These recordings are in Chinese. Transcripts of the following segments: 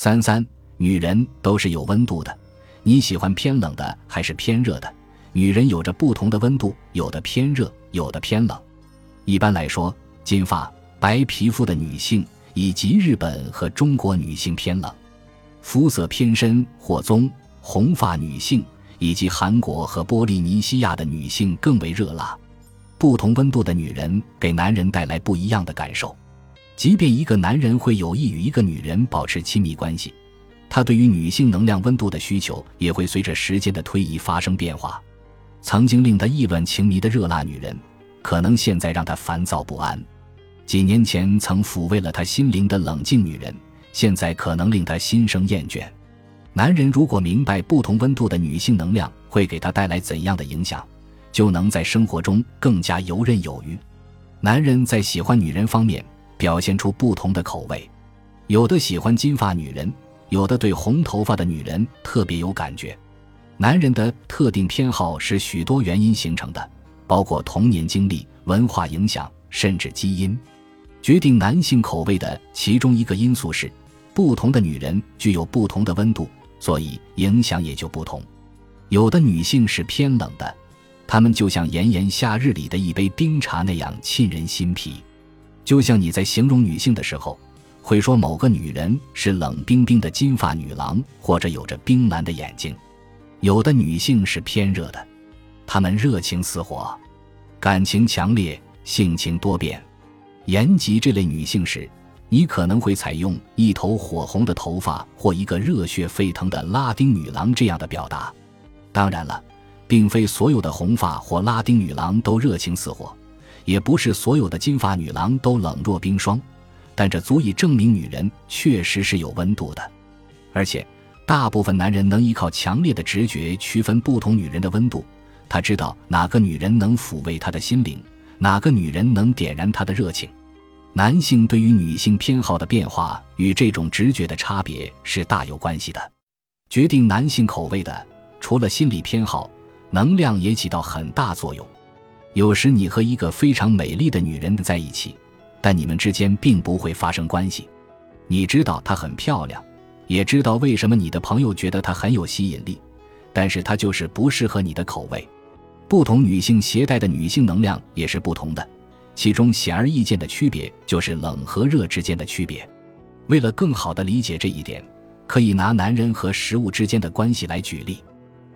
三三，女人都是有温度的，你喜欢偏冷的还是偏热的？女人有着不同的温度，有的偏热，有的偏冷。一般来说，金发、白皮肤的女性以及日本和中国女性偏冷；肤色偏深或棕、红发女性以及韩国和波利尼西亚的女性更为热辣。不同温度的女人给男人带来不一样的感受。即便一个男人会有意与一个女人保持亲密关系，他对于女性能量温度的需求也会随着时间的推移发生变化。曾经令他意乱情迷的热辣女人，可能现在让他烦躁不安；几年前曾抚慰了他心灵的冷静女人，现在可能令他心生厌倦。男人如果明白不同温度的女性能量会给他带来怎样的影响，就能在生活中更加游刃有余。男人在喜欢女人方面表现出不同的口味，有的喜欢金发女人，有的对红头发的女人特别有感觉。男人的特定偏好是许多原因形成的，包括童年经历、文化影响，甚至基因。决定男性口味的其中一个因素是，不同的女人具有不同的温度，所以影响也就不同。有的女性是偏冷的，她们就像炎炎夏日里的一杯冰茶那样沁人心脾。就像你在形容女性的时候，会说某个女人是冷冰冰的金发女郎，或者有着冰蓝的眼睛。有的女性是偏热的，她们热情似火，感情强烈，性情多变。言及这类女性时，你可能会采用一头火红的头发或一个热血沸腾的拉丁女郎这样的表达。当然了，并非所有的红发或拉丁女郎都热情似火，也不是所有的金发女郎都冷若冰霜，但这足以证明女人确实是有温度的，而且。大部分男人能依靠强烈的直觉区分不同女人的温度，他知道哪个女人能抚慰他的心灵，哪个女人能点燃他的热情。男性对于女性偏好的变化与这种直觉的差别是大有关系的。决定男性口味的，除了心理偏好，能量也起到很大作用。有时你和一个非常美丽的女人在一起，但你们之间并不会发生关系。你知道她很漂亮。也知道为什么你的朋友觉得她很有吸引力，但是她就是不适合你的口味。不同女性携带的女性能量也是不同的，其中显而易见的区别就是冷和热之间的区别。为了更好地理解这一点，可以拿男人和食物之间的关系来举例。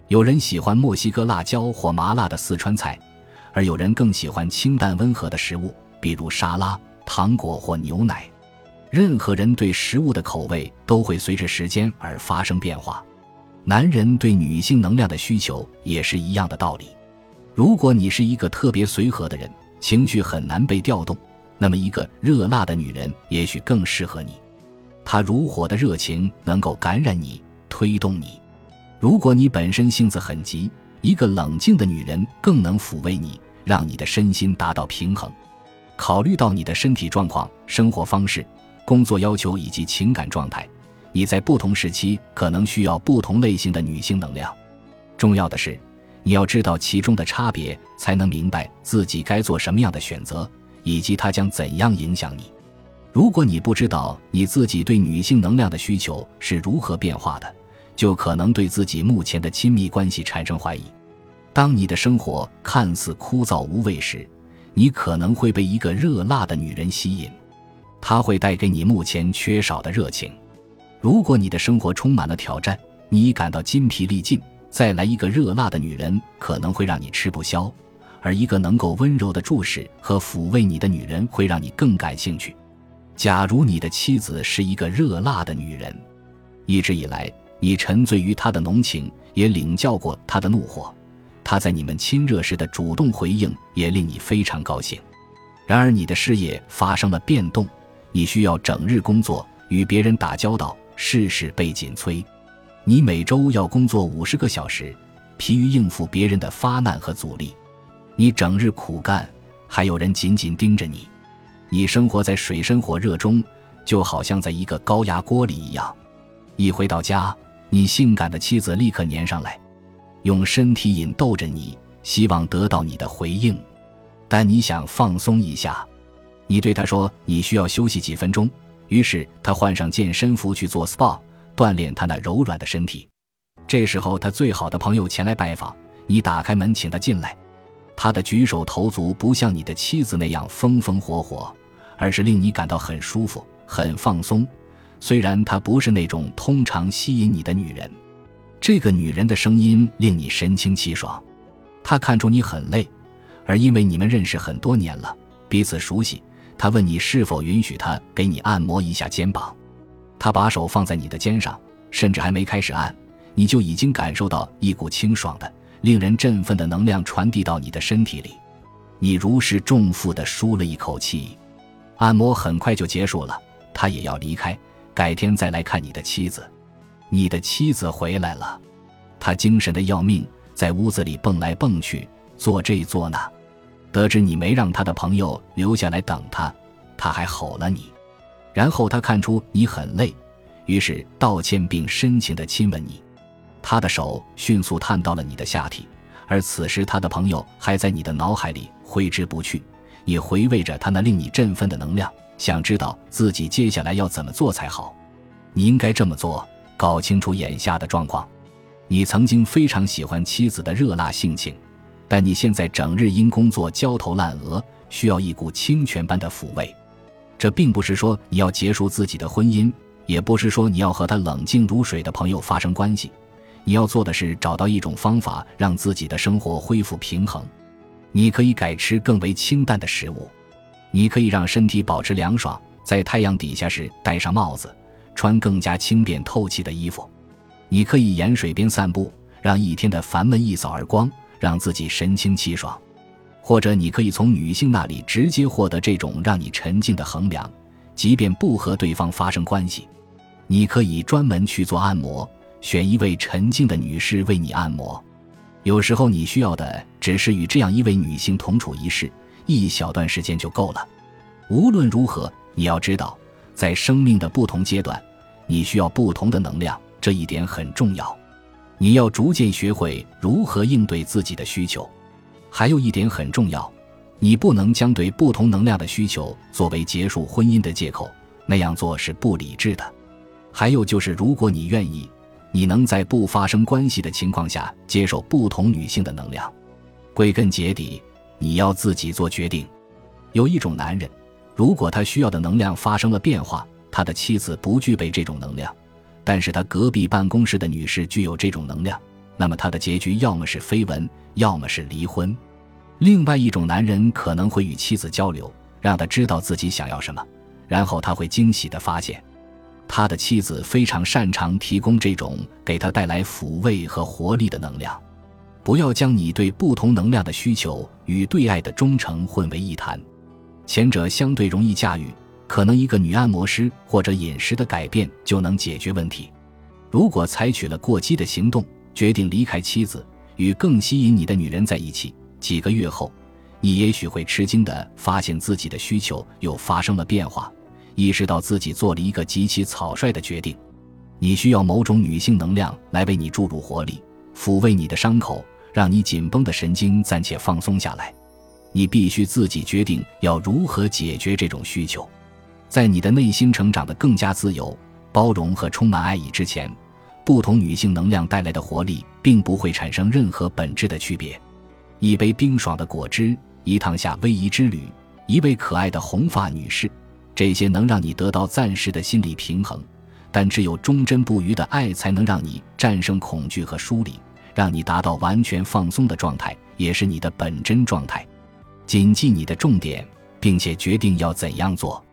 有人喜欢墨西哥辣椒或麻辣的四川菜，而有人更喜欢清淡温和的食物，比如沙拉、糖果或牛奶。任何人对食物的口味都会随着时间而发生变化，男人对女性能量的需求也是一样的道理。如果你是一个特别随和的人，情绪很难被调动，那么一个热辣的女人也许更适合你。她如火的热情能够感染你，推动你。如果你本身性子很急，一个冷静的女人更能抚慰你，让你的身心达到平衡。考虑到你的身体状况、生活方式。工作要求以及情感状态，你在不同时期可能需要不同类型的女性能量。重要的是，你要知道其中的差别，才能明白自己该做什么样的选择，以及它将怎样影响你。如果你不知道你自己对女性能量的需求是如何变化的，就可能对自己目前的亲密关系产生怀疑。当你的生活看似枯燥无味时，你可能会被一个热辣的女人吸引。她会带给你目前缺少的热情。如果你的生活充满了挑战，你感到筋疲力尽，再来一个热辣的女人可能会让你吃不消；而一个能够温柔的注视和抚慰你的女人会让你更感兴趣。假如你的妻子是一个热辣的女人，一直以来你沉醉于她的浓情，也领教过她的怒火，他在你们亲热时的主动回应也令你非常高兴。然而你的事业发生了变动。你需要整日工作，与别人打交道，事事被紧催。你每周要工作五十个小时，疲于应付别人的发难和阻力。你整日苦干，还有人紧紧盯着你。你生活在水深火热中，就好像在一个高压锅里一样。一回到家，你性感的妻子立刻粘上来，用身体引逗着你，希望得到你的回应。但你想放松一下。你对他说：“你需要休息几分钟。”于是他换上健身服去做 SPA，锻炼他那柔软的身体。这时候，他最好的朋友前来拜访，你打开门请他进来。他的举手投足不像你的妻子那样风风火火，而是令你感到很舒服、很放松。虽然她不是那种通常吸引你的女人，这个女人的声音令你神清气爽。她看出你很累，而因为你们认识很多年了，彼此熟悉，她问你是否允许她给你按摩一下肩膀。她把手放在你的肩上，甚至还没开始按，你就已经感受到一股清爽的。令人振奋的能量传递到你的身体里，你如释重负地舒了一口气。按摩很快就结束了，他也要离开，改天再来看你的妻子。你的妻子回来了，她精神的要命，在屋子里蹦来蹦去，做这做那。得知你没让他的朋友留下来等他，他还吼了你。然后他看出你很累，于是道歉并深情地亲吻你。他的手迅速探到了你的下体，而此时他的朋友还在你的脑海里挥之不去。你回味着他那令你振奋的能量，想知道自己接下来要怎么做才好。你应该这么做：搞清楚眼下的状况。你曾经非常喜欢妻子的热辣性情，但你现在整日因工作焦头烂额，需要一股清泉般的抚慰。这并不是说你要结束自己的婚姻，也不是说你要和他冷静如水的朋友发生关系。你要做的是找到一种方法，让自己的生活恢复平衡。你可以改吃更为清淡的食物，你可以让身体保持凉爽，在太阳底下时戴上帽子，穿更加轻便透气的衣服。你可以沿水边散步，让一天的烦闷一扫而光，让自己神清气爽。或者，你可以从女性那里直接获得这种让你沉静的衡量，即便不和对方发生关系。你可以专门去做按摩。选一位沉静的女士为你按摩，有时候你需要的只是与这样一位女性同处一室，一小段时间就够了。无论如何，你要知道，在生命的不同阶段，你需要不同的能量，这一点很重要。你要逐渐学会如何应对自己的需求。还有一点很重要，你不能将对不同能量的需求作为结束婚姻的借口，那样做是不理智的。还有就是，如果你愿意。你能在不发生关系的情况下接受不同女性的能量，归根结底，你要自己做决定。有一种男人，如果他需要的能量发生了变化，他的妻子不具备这种能量，但是他隔壁办公室的女士具有这种能量，那么他的结局要么是绯闻，要么是离婚。另外一种男人可能会与妻子交流，让他知道自己想要什么，然后他会惊喜地发现。他的妻子非常擅长提供这种给他带来抚慰和活力的能量。不要将你对不同能量的需求与对爱的忠诚混为一谈，前者相对容易驾驭，可能一个女按摩师或者饮食的改变就能解决问题。如果采取了过激的行动，决定离开妻子，与更吸引你的女人在一起，几个月后，你也许会吃惊地发现自己的需求又发生了变化。意识到自己做了一个极其草率的决定，你需要某种女性能量来为你注入活力，抚慰你的伤口，让你紧绷的神经暂且放松下来。你必须自己决定要如何解决这种需求。在你的内心成长的更加自由、包容和充满爱意之前，不同女性能量带来的活力并不会产生任何本质的区别。一杯冰爽的果汁，一趟下威夷之旅，一位可爱的红发女士。这些能让你得到暂时的心理平衡，但只有忠贞不渝的爱才能让你战胜恐惧和疏离，让你达到完全放松的状态，也是你的本真状态。谨记你的重点，并且决定要怎样做。